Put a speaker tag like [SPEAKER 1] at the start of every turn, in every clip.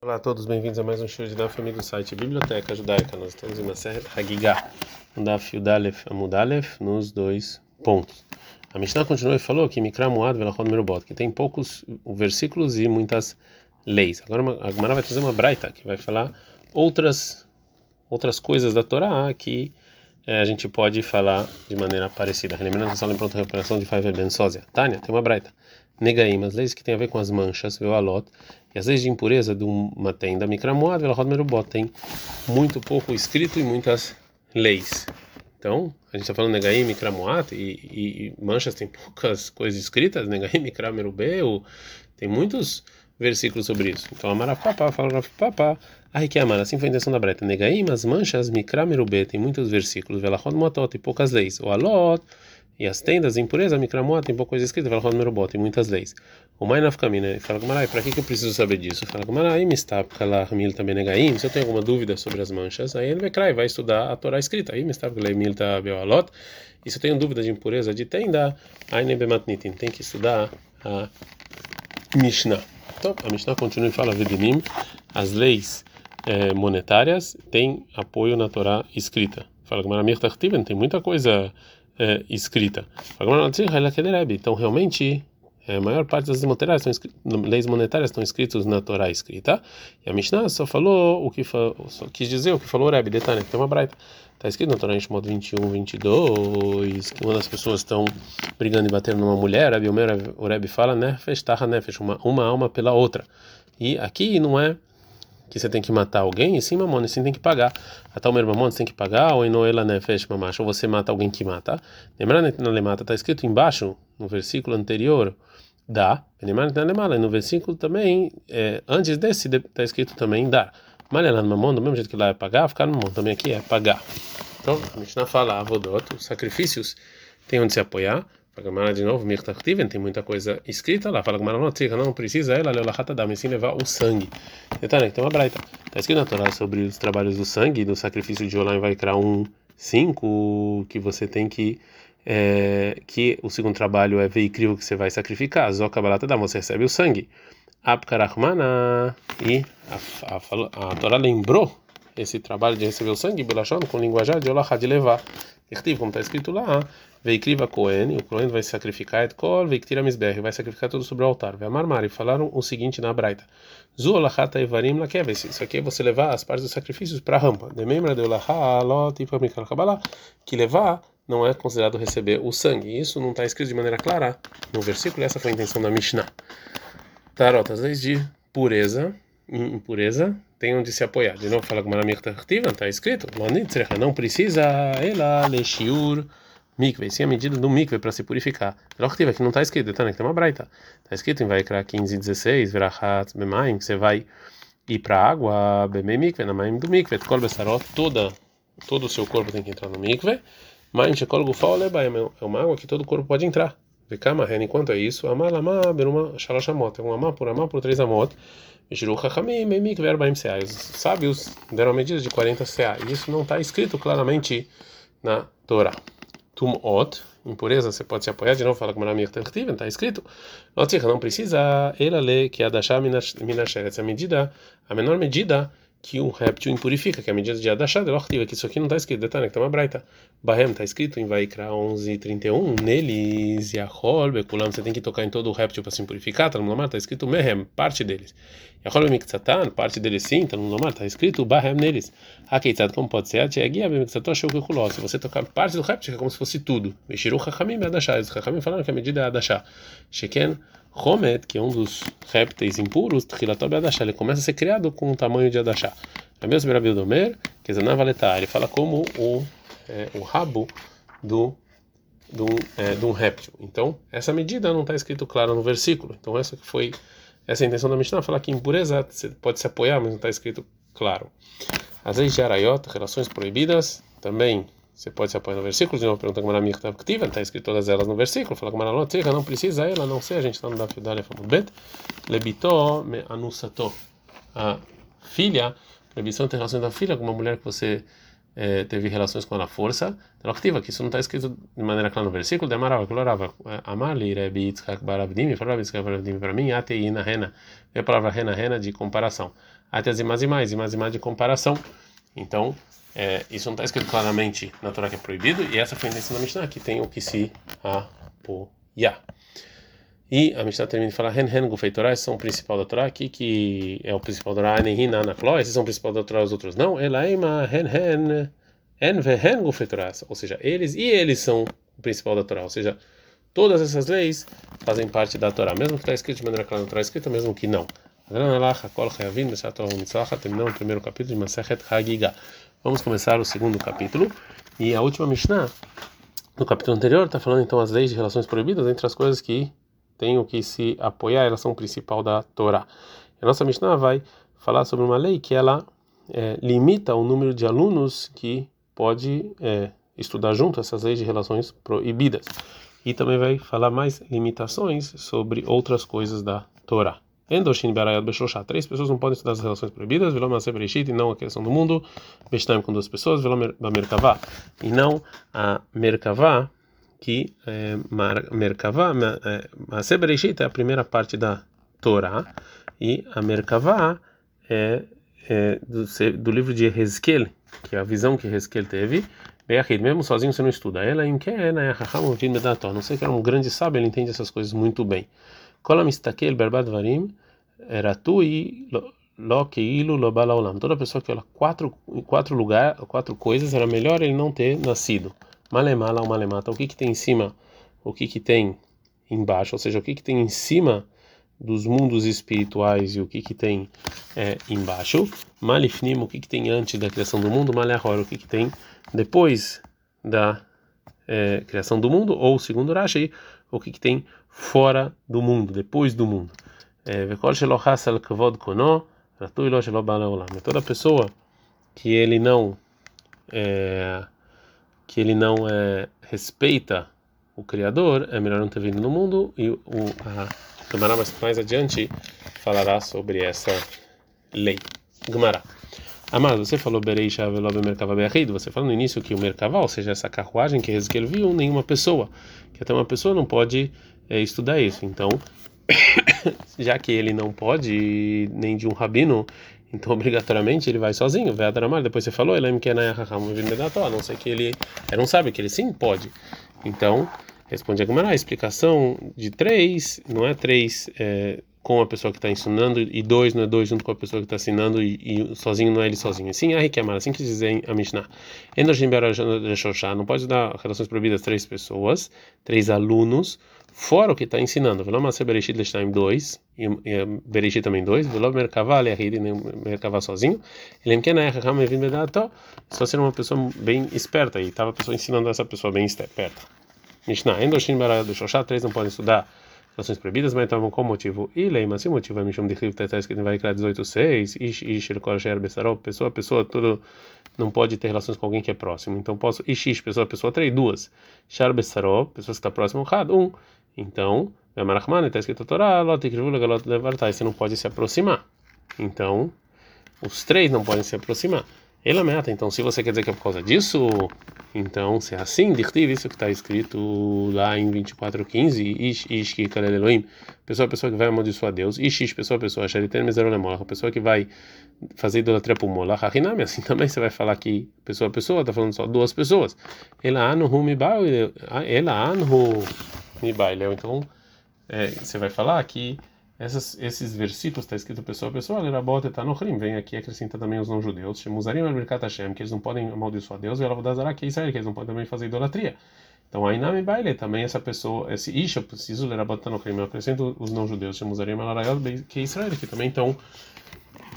[SPEAKER 1] Olá a todos, bem-vindos a mais um show de Daf do site Biblioteca Judaica. Nós estamos em Maseret Hagigah, Daf Yudalef Amudalef, nos dois pontos. A Mishnah continuou e falou que Mikra Muad Velachon Merubot, que tem poucos versículos e muitas leis. Agora a Gemara vai trazer uma braita que vai falar outras outras coisas da Torá que é, a gente pode falar de maneira parecida. Lembrando que só pronta recuperação de Faivel Ben Sósia. Tânia, tem uma braita. Negaim, as leis que tem a ver com as manchas, alot, e as leis de impureza de uma tenda, Mikramoad, Velahod Merubot, tem muito pouco escrito e muitas leis. Então, a gente está falando Negaim, Mikramoat, e, e, manchas tem poucas coisas escritas, Negaim, Merubeu, tem muitos versículos sobre isso. Então, Amarafapá, fala Rafapá, aí que amar, assim foi a intenção da breta. Negaim, as manchas, Mikra, Merubê, tem muitos versículos, Velahod Motot, e poucas leis. O Alot, e as tendas de impureza, Mikramot, tem pouca coisa escrita, Velahod Merubot, tem muitas leis. O Mai Nafkamina, fala Gumarai, para que, eu preciso saber disso? Fala Gumarai, Mistapka lá, Mil também Negaim, se eu tenho alguma dúvida sobre as manchas, aí ele vai vai estudar a Torá escrita, aí Mistapka lá, Mil Beoalot, e se eu tenho dúvida de impureza de tenda, aí Nebematnitin, tem que estudar a Mishnah. Então, a Mishnah continua e fala, Vedenim, as leis eh, monetárias têm apoio na Torá escrita. Fala Gumarai, tem muita coisa é, escrita. Então, realmente, é, a maior parte das estão leis monetárias estão escritas na Torá escrita. E a Mishnah só falou o que só quis dizer o que falou o Rebbe, detalhe, que tem uma braita. Está escrito na Torá em Shemot 21, 22, que uma das pessoas estão brigando e batendo numa mulher, o Rebbe fala, né, né, uma, uma alma pela outra. E aqui não é que você tem que matar alguém, e sim mamon, e sim tem que pagar. Até o meu mamon você tem que pagar, ou enoela nefesh mamash, ou você mata alguém que mata. Lembrando que na lemata está escrito embaixo, no versículo anterior, dá. E no versículo também, é, antes desse, está escrito também dá. Lá no mamon, do mesmo jeito que lá é pagar, ficar no mamon também aqui é pagar. Então, a não fala avodot, os sacrifícios tem onde se apoiar. Fala de novo, Mirtachtiven, tem muita coisa escrita lá. Fala Gamara, não, não precisa ela, Leolachatadam, sim levar o sangue. Detalhe, tem uma braita. Está escrito na Torá sobre os trabalhos do sangue, do sacrifício de Olá vai criar um 5, que você tem que. É, que o segundo trabalho é veículo que você vai sacrificar. Zokabalata dá, você recebe o sangue. Apkarachmana. E a, a, a, Torá lembrou esse trabalho de receber o sangue, Belachon, com linguajar de Olá de levar. Como está escrito lá, Veikriva Cohen, o Cohen vai sacrificar et kol, veiktira misber, vai sacrificar tudo sobre o altar. Vai amarmar e falaram o seguinte na Braita: Zuolachata evarim lakeves. Isso aqui é você levar as partes dos sacrifícios para a rampa. De membra de olaha lot tipo mikal kabbalah, que levar não é considerado receber o sangue. Isso não está escrito de maneira clara no versículo. Essa foi a intenção da Mishnah. Tarot, as leis de pureza, impureza, tem onde se apoiar. De novo, fala com uma está escrito: não precisa ela lechiur mikve, sim a medida do mikve para se purificar. Lochtiva, que não está escrito, tá, né? Tem uma braita. Está escrito em Vaikra 15 e 16, verachat bemaim, que você vai ir para a água, bemei mikve, na maim do mikve, kol besarot, toda, todo o seu corpo tem que entrar no mikve, maim shekol gufal lebaim, é uma água que todo o corpo pode entrar. Vekama ren, enquanto é isso, amar lama beruma shalosh amot, é um amar por amar por três amot, Jiru chachamim, memik verbaim seai. Os sábios deram a medida de 40 seai. Isso não está escrito claramente na Torá tumot, impureza, você pode se apoiar de novo, fala com Tertiven, está escrito. Não precisa ela ler que a Dashá Minasheretz, a medida, a menor medida que um réptil impurifica, que é a medida de Adashá de Lortiva, que isso aqui não está escrito, detalhe, que está uma braita. Bahem está escrito em Vaikra 11:31, neles, Yahol, Bekulam, você tem que tocar em todo o réptil para se impurificar, no Lomar, está escrito Mehem, parte deles. Yahol Bemiktsatan, parte deles sim, no Lomar, está escrito Bahem neles. Hakeitzat, como pode ser? Atiagia Bemiktsató Sheukekuló, se você tocar parte do réptil, é como se fosse tudo. Meshiru Chachamim Adashá, os Chachamim falaram que a medida é Adashá. Sheken, Homet, que é um dos répteis impuros, Trilatob Adashá, ele começa a ser criado com o tamanho de Adashá. É mesmo Rabi Domer, que Zanavaletar, ele fala como o, é, o rabo do de um, é, de um réptil. Então, essa medida não está escrito claro no versículo. Então, essa que foi essa é a intenção da Mishnah, falar que impureza pode se apoiar, mas não está escrito claro. As leis de Arayot, relações proibidas, também você pode se apoiar no versículo, de novo pergunta como minha activa, está escrito todas elas no versículo, fala como ela não precisa ela, não sei, a gente está no Daf Yudalef Bet, lebitó me anusato, a filha, proibição ter relações da filha com uma mulher que você é, teve relações com ela força, ela ativa, que isso não está escrito de maneira clara no versículo, demarava, colorava, amali, rebi, yitzhak, barabdim, falava yitzhak, barabdim, para mim, atei, na rena, é a palavra rena, rena de comparação, até as imagens mais, imagens de comparação, então, é, isso não está escrito claramente na Torá que é proibido, e essa foi a intenção da Mishnah, que tem o que se apoiar. E a Mishnah termina de falar, Hen Hen Gufei esses são o principal da Torá, aqui que é o principal da Torá, Anehin Anakló, esses são o principal da Torá, os outros não, Elaima Hen Hen En Hen Gufei Torah, ou seja, eles e eles são o principal da Torá, ou seja, todas essas leis fazem parte da Torá, mesmo que está escrito de maneira clara na Torá, escrito mesmo que não. Terminamos o primeiro capítulo de Masechet Hagiga. Vamos começar o segundo capítulo. E a última Mishnah, no capítulo anterior, está falando então as leis de relações proibidas entre as coisas que têm o que se apoiar, elas são o principal da Torá. A nossa Mishnah vai falar sobre uma lei que ela é, limita o número de alunos que pode é, estudar junto essas leis de relações proibidas. E também vai falar mais limitações sobre outras coisas da Torá. Endoshin Barayot Beshoshá. Três pessoas não podem estudar as relações proibidas, Velom Maser Bereshit, e não a criação do mundo, Beshtaim com duas pessoas, Velom Merkavá, e não a Merkavá, que é, Merkavá, Maser Bereshit é a primeira parte da Torá, e a Merkavá é, é do, do, livro de Hezkel, que é a visão que Hezkel teve, Beachid, mesmo sozinho você não estuda. Ela em que é, né? Não sei que era um grande sábio, ele entende essas coisas muito bem. Kol mistakel berbat varim eratui lo keilu lo balaolam. Toda pessoa que olha quatro quatro lugar, quatro coisas, era melhor ele não ter nascido. Malemala ou malemata. O que que tem em cima? O que que tem embaixo? Ou seja, o que que tem em cima dos mundos espirituais e o que que tem é, embaixo? Malifnim, o que que tem antes da criação do mundo? Malehor, o que que tem depois da é, criação do mundo? Ou segundo Rashi, o que que tem fora do mundo, depois do mundo. É, toda pessoa que ele não é, que ele não é, respeita o Criador, é melhor não ter vindo no mundo e o Gemara mais, mais adiante falará sobre essa lei. Gemara. Amado, você falou Bereisha Velobe Merkava Beachid, você falou no início que o Merkava, ou seja, essa carruagem que ele viu, nenhuma pessoa, que até uma pessoa não pode é, estudar isso. Então, já que ele não pode nem de um rabino, então obrigatoriamente ele vai sozinho. A depois você falou, ele que é a não sei que ele era um sábio, que ele sim pode. Então, responde a Gemara, a explicação de três, não é três é, com a pessoa que está ensinando, e dois não é dois junto com a pessoa que está ensinando, e, e, sozinho não é ele sozinho. Sim, a Rikemar, assim que diz a Mishnah. Não pode dar relações proibidas três pessoas, três alunos, fora o que está ensinando. Velo Maser Bereshit Leshtaim 2, e Bereshit também 2, Velo Merkavá Leahid, Merkavá sozinho. Ele me quer na Erraham Evin Bedato, só ser uma pessoa bem esperta, e estava a pessoa ensinando essa pessoa bem esperta. Mishnah, Endoshin Barad Shoshá, três não podem estudar relações proibidas, mas estavam com motivo e lei, mas se o motivo é me chama de Riv, está escrito em Vaikra 18.6, Ish, Ish, El Korasher, Bessarov, pessoa, pessoa, tudo não pode ter relações com alguém que é próximo. Então posso, Ish, pessoa, pessoa, três, duas. Shar Bessarov, pessoa que está próximo, Had, um. Então, escrito a Torá, você não pode se aproximar. Então, os três não podem se aproximar. Ele meta, então se você quer dizer que é por causa disso, então se é assim, isso que está escrito lá em 24:15, ish ish pessoa pessoa que vai amaldiçoar Deus, ish pessoa pessoa, shariten mezerolemolach, pessoa que vai fazer idolatria por molach, assim também você vai falar que pessoa pessoa, está falando só duas pessoas. Ela anhu mibail, ela anhu mibail, então é, você vai falar que essas, esses versículos está escrito pessoa a pessoa, Lerabot está no Rim, vem aqui acrescenta também os não-judeus, Shemuzarim Hashem, que eles não podem amaldiçoar Deus, e Elavodazara, que é Israel, que eles não podem também fazer idolatria. Então, Ainami Baile, também essa pessoa, esse Ish, eu preciso Lerabot está no Rim, eu acrescento os não-judeus, Shemuzarim al que é Israel, que também estão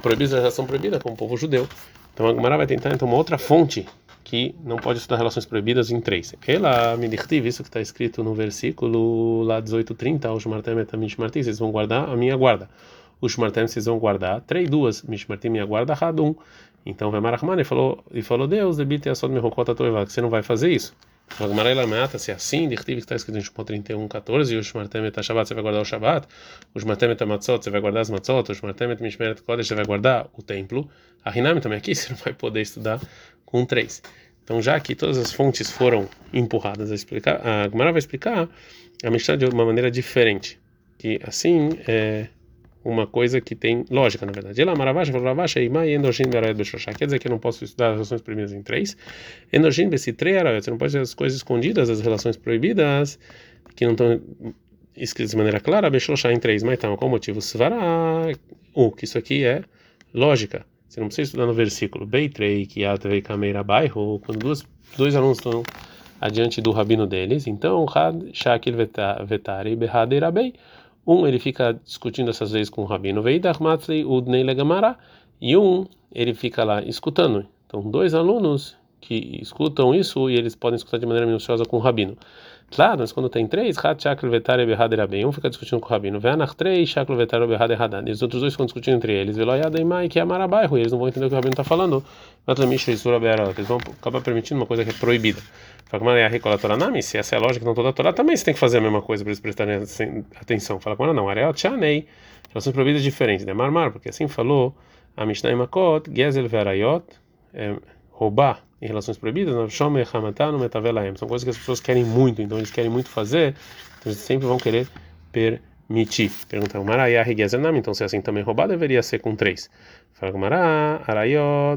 [SPEAKER 1] proibidos, já são proibidas como povo judeu. Então, a Gemara vai tentar, então, uma outra fonte que não pode estudar relações proibidas em três. Ela me isso que está escrito no versículo lá 18:30, os martemet mishmartim, vocês vão guardar a minha guarda. Os martem vocês vão guardar três duas, mishmartim minha guarda radum. Então vai Marachman e falou e falou Deus, debite a sod merokota toeva, que você não vai fazer isso. A Gemara mata se assim, dirtiv que está escrito em Shemot 31, 14, e os martemet Shabbat você vai guardar o Shabbat, os martemet matzot você vai guardar as matzot, os martemet mishmeret kodesh você vai guardar o templo. A Hinami também aqui você não vai poder estudar com três. Então, já que todas as fontes foram empurradas a explicar, a Gemara vai explicar a Mishnah de uma maneira diferente. Que assim é uma coisa que tem lógica, na verdade. Beshoshá. Quer dizer que eu não posso estudar as relações proibidas em três. Você não pode ver as coisas escondidas, as relações proibidas, que não estão escritas de maneira clara, em três. Mas então, qual o motivo? Svará, o que isso aqui é lógica. Você não precisa estudar no versículo. Beitrei, que atvei kameira bairro, quando duas, dois alunos estão adiante do rabino deles. Então, shakil vetari behadeira bem. Um ele fica discutindo essas vezes com o rabino Veidach Matzli Udnei Legamara e um ele fica lá escutando. Então, dois alunos que escutam isso e eles podem escutar de maneira minuciosa com o rabino. Claro, mas quando tem três, um fica discutindo com o rabino, e os outros dois ficam discutindo entre eles, que é e eles não vão entender o que o rabino está falando. Eles vão acabar permitindo uma coisa que é proibida. Se essa é a lógica, então toda a Torá também você tem que fazer a mesma coisa para eles prestarem atenção. Fala como não, Areal Chanei, relações proibidas diferentes, né? Marmar, porque assim falou a Mishnah Makot, Gezel Verayot, é, roubar em relações proibidas, são coisas que as pessoas querem muito, então eles querem muito fazer, então eles sempre vão querer permitir. Pergunta o Gezel então se é assim também roubar, deveria ser com três. Fala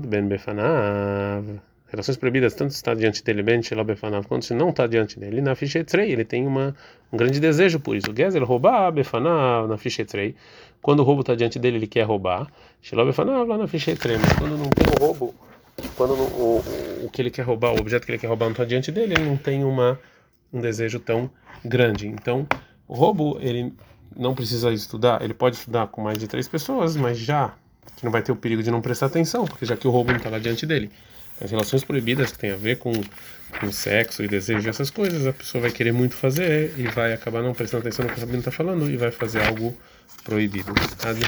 [SPEAKER 1] Ben Befanav. Relações proibidas tanto está diante dele bem befanav quanto se não está diante dele. Na fichetrei ele tem uma um grande desejo por isso. Gezer roubar befanav na fichetrei quando o roubo está diante dele ele quer roubar. Shelo befanav lá na fichetrei mas quando não tem o roubo quando o, o, o que ele quer roubar o objeto que ele quer roubar não está diante dele ele não tem uma um desejo tão grande. Então o roubo ele não precisa estudar. Ele pode estudar com mais de três pessoas mas já que não vai ter o perigo de não prestar atenção porque já que o roubo não está lá diante dele. As relações proibidas que tem a ver com, com sexo e desejo, essas coisas, a pessoa vai querer muito fazer e vai acabar não prestando atenção no que o Rabino está falando e vai fazer algo proibido. Ad